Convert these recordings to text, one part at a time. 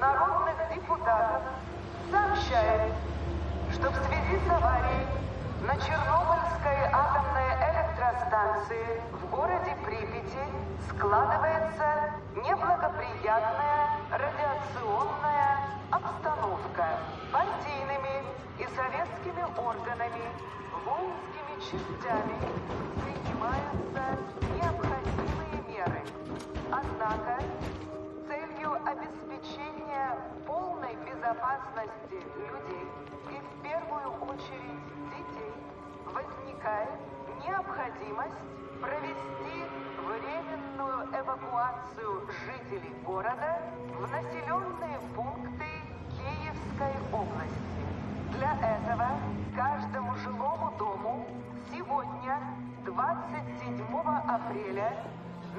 народных депутатов сообщает, что в связи с аварией на Чернобыльской атомной электростанции в городе Припяти складывается неблагоприятная радиационная обстановка партийными и советскими органами, воинскими частями принимаются необходимые меры. Однако целью обеспечения безопасности людей и в первую очередь детей возникает необходимость провести временную эвакуацию жителей города в населенные пункты Киевской области. Для этого каждому жилому дому сегодня, 27 апреля,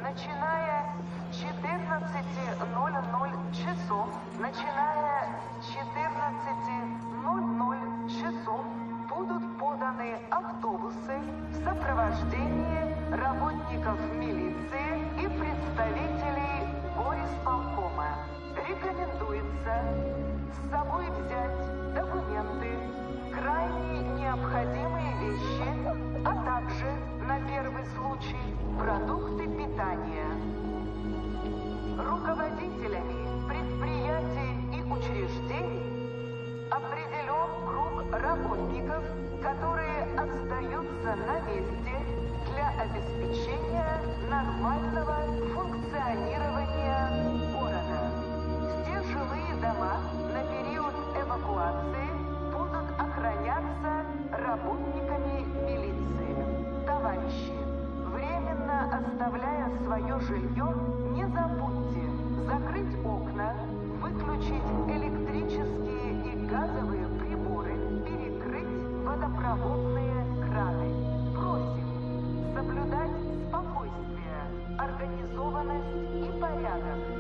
начиная с 14.00 часов, начиная с 14.00 часов будут поданы автобусы в сопровождении работников милиции и представителей горисполкома. Рекомендуется с собой взять документы, крайне необходимые вещи, а также, на первый случай, продукты питания. Руководителями предприятий и учреждений определен круг работников, которые остаются на месте для обеспечения нормального функционирования свое жилье, не забудьте закрыть окна, выключить электрические и газовые приборы, перекрыть водопроводные краны. Просим соблюдать спокойствие, организованность и порядок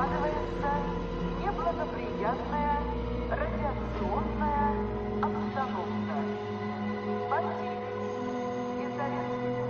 складывается неблагоприятная радиационная обстановка. Потери из-за резких